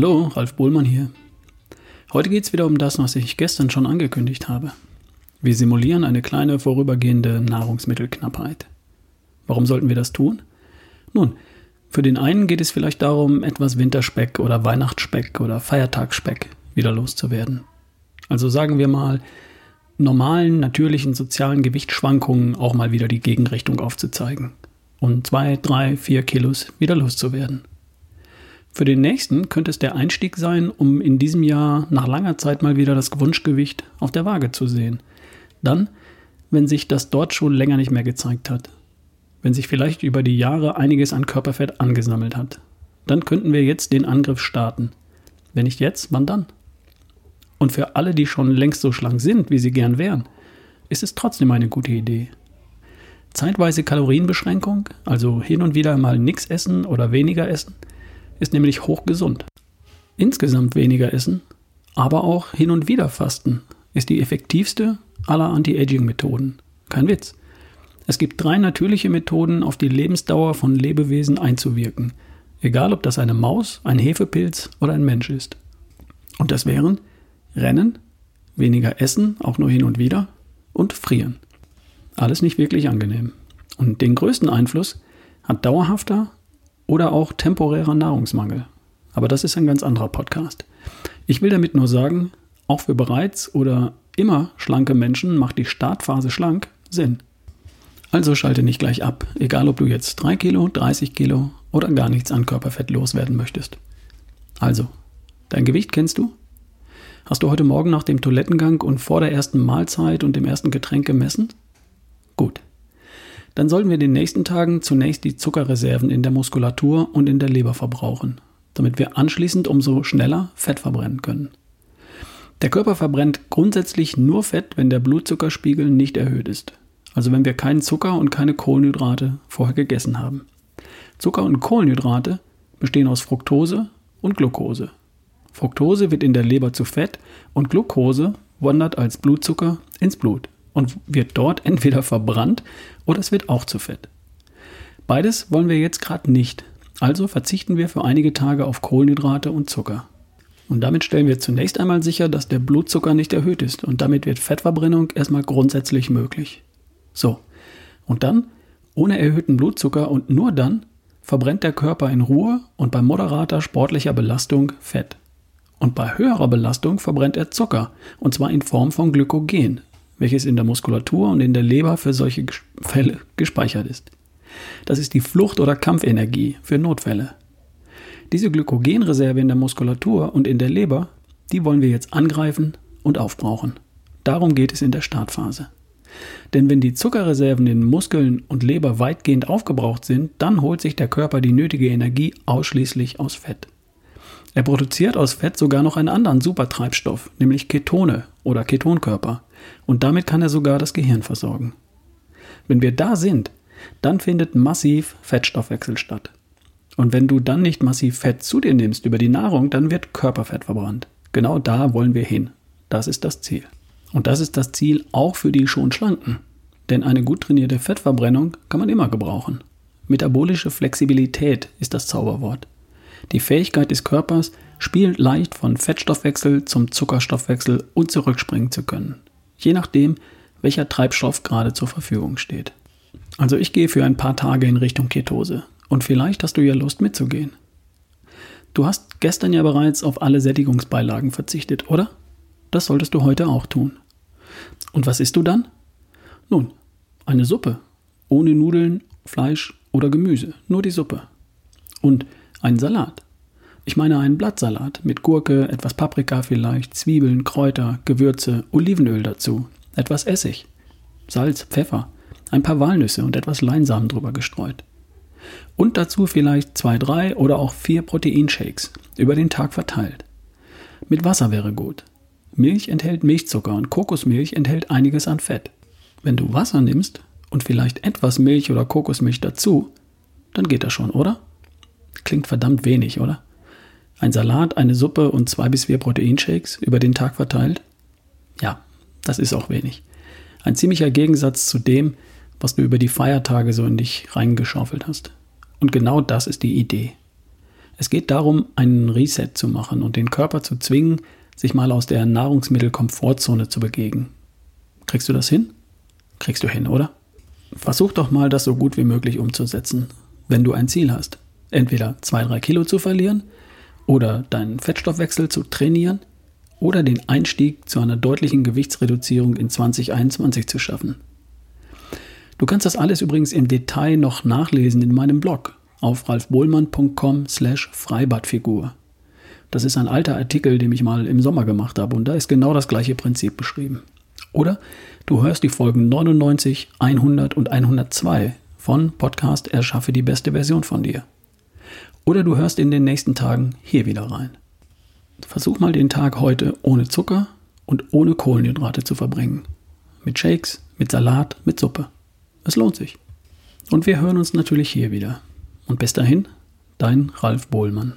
Hallo, Ralf Bohlmann hier. Heute geht es wieder um das, was ich gestern schon angekündigt habe. Wir simulieren eine kleine vorübergehende Nahrungsmittelknappheit. Warum sollten wir das tun? Nun, für den einen geht es vielleicht darum, etwas Winterspeck oder Weihnachtsspeck oder Feiertagsspeck wieder loszuwerden. Also sagen wir mal, normalen, natürlichen sozialen Gewichtsschwankungen auch mal wieder die Gegenrichtung aufzuzeigen und zwei, drei, vier Kilos wieder loszuwerden. Für den nächsten könnte es der Einstieg sein, um in diesem Jahr nach langer Zeit mal wieder das Wunschgewicht auf der Waage zu sehen. Dann, wenn sich das dort schon länger nicht mehr gezeigt hat. Wenn sich vielleicht über die Jahre einiges an Körperfett angesammelt hat. Dann könnten wir jetzt den Angriff starten. Wenn nicht jetzt, wann dann? Und für alle, die schon längst so schlank sind, wie sie gern wären, ist es trotzdem eine gute Idee. Zeitweise Kalorienbeschränkung, also hin und wieder mal nichts essen oder weniger essen, ist nämlich hochgesund. Insgesamt weniger essen, aber auch hin und wieder fasten ist die effektivste aller Anti-Aging-Methoden. Kein Witz. Es gibt drei natürliche Methoden, auf die Lebensdauer von Lebewesen einzuwirken, egal ob das eine Maus, ein Hefepilz oder ein Mensch ist. Und das wären Rennen, weniger essen, auch nur hin und wieder, und frieren. Alles nicht wirklich angenehm. Und den größten Einfluss hat dauerhafter oder auch temporärer Nahrungsmangel. Aber das ist ein ganz anderer Podcast. Ich will damit nur sagen, auch für bereits oder immer schlanke Menschen macht die Startphase schlank Sinn. Also schalte nicht gleich ab, egal ob du jetzt 3 Kilo, 30 Kilo oder gar nichts an Körperfett loswerden möchtest. Also, dein Gewicht kennst du? Hast du heute Morgen nach dem Toilettengang und vor der ersten Mahlzeit und dem ersten Getränk gemessen? Dann sollten wir in den nächsten Tagen zunächst die Zuckerreserven in der Muskulatur und in der Leber verbrauchen, damit wir anschließend umso schneller Fett verbrennen können. Der Körper verbrennt grundsätzlich nur Fett, wenn der Blutzuckerspiegel nicht erhöht ist. Also wenn wir keinen Zucker und keine Kohlenhydrate vorher gegessen haben. Zucker und Kohlenhydrate bestehen aus Fructose und Glucose. Fructose wird in der Leber zu Fett und Glucose wandert als Blutzucker ins Blut und wird dort entweder verbrannt oder es wird auch zu Fett. Beides wollen wir jetzt gerade nicht, also verzichten wir für einige Tage auf Kohlenhydrate und Zucker. Und damit stellen wir zunächst einmal sicher, dass der Blutzucker nicht erhöht ist und damit wird Fettverbrennung erstmal grundsätzlich möglich. So, und dann, ohne erhöhten Blutzucker und nur dann, verbrennt der Körper in Ruhe und bei moderater sportlicher Belastung Fett. Und bei höherer Belastung verbrennt er Zucker, und zwar in Form von Glykogen, welches in der Muskulatur und in der Leber für solche Fälle gespeichert ist. Das ist die Flucht- oder Kampfenergie für Notfälle. Diese Glykogenreserve in der Muskulatur und in der Leber, die wollen wir jetzt angreifen und aufbrauchen. Darum geht es in der Startphase. Denn wenn die Zuckerreserven in Muskeln und Leber weitgehend aufgebraucht sind, dann holt sich der Körper die nötige Energie ausschließlich aus Fett. Er produziert aus Fett sogar noch einen anderen Supertreibstoff, nämlich Ketone oder Ketonkörper. Und damit kann er sogar das Gehirn versorgen. Wenn wir da sind, dann findet massiv Fettstoffwechsel statt. Und wenn du dann nicht massiv Fett zu dir nimmst über die Nahrung, dann wird Körperfett verbrannt. Genau da wollen wir hin. Das ist das Ziel. Und das ist das Ziel auch für die schon Schlanken. Denn eine gut trainierte Fettverbrennung kann man immer gebrauchen. Metabolische Flexibilität ist das Zauberwort. Die Fähigkeit des Körpers, spielt leicht von Fettstoffwechsel zum Zuckerstoffwechsel und zurückspringen zu können. Je nachdem, welcher Treibstoff gerade zur Verfügung steht. Also ich gehe für ein paar Tage in Richtung Ketose. Und vielleicht hast du ja Lust mitzugehen. Du hast gestern ja bereits auf alle Sättigungsbeilagen verzichtet, oder? Das solltest du heute auch tun. Und was isst du dann? Nun, eine Suppe. Ohne Nudeln, Fleisch oder Gemüse. Nur die Suppe. Und einen Salat. Ich meine einen Blattsalat mit Gurke, etwas Paprika vielleicht, Zwiebeln, Kräuter, Gewürze, Olivenöl dazu, etwas Essig, Salz, Pfeffer, ein paar Walnüsse und etwas Leinsamen drüber gestreut. Und dazu vielleicht zwei, drei oder auch vier Proteinshakes über den Tag verteilt. Mit Wasser wäre gut. Milch enthält Milchzucker und Kokosmilch enthält einiges an Fett. Wenn du Wasser nimmst und vielleicht etwas Milch oder Kokosmilch dazu, dann geht das schon, oder? Klingt verdammt wenig, oder? Ein Salat, eine Suppe und zwei bis vier Proteinshakes über den Tag verteilt? Ja, das ist auch wenig. Ein ziemlicher Gegensatz zu dem, was du über die Feiertage so in dich reingeschaufelt hast. Und genau das ist die Idee. Es geht darum, einen Reset zu machen und den Körper zu zwingen, sich mal aus der Nahrungsmittelkomfortzone zu begeben. Kriegst du das hin? Kriegst du hin, oder? Versuch doch mal, das so gut wie möglich umzusetzen, wenn du ein Ziel hast. Entweder zwei, drei Kilo zu verlieren oder deinen Fettstoffwechsel zu trainieren oder den Einstieg zu einer deutlichen Gewichtsreduzierung in 2021 zu schaffen. Du kannst das alles übrigens im Detail noch nachlesen in meinem Blog auf ralfbohlmann.com slash Freibadfigur. Das ist ein alter Artikel, den ich mal im Sommer gemacht habe und da ist genau das gleiche Prinzip beschrieben. Oder du hörst die Folgen 99, 100 und 102 von Podcast Erschaffe die beste Version von dir. Oder du hörst in den nächsten Tagen hier wieder rein. Versuch mal den Tag heute ohne Zucker und ohne Kohlenhydrate zu verbringen. Mit Shakes, mit Salat, mit Suppe. Es lohnt sich. Und wir hören uns natürlich hier wieder. Und bis dahin, dein Ralf Bohlmann.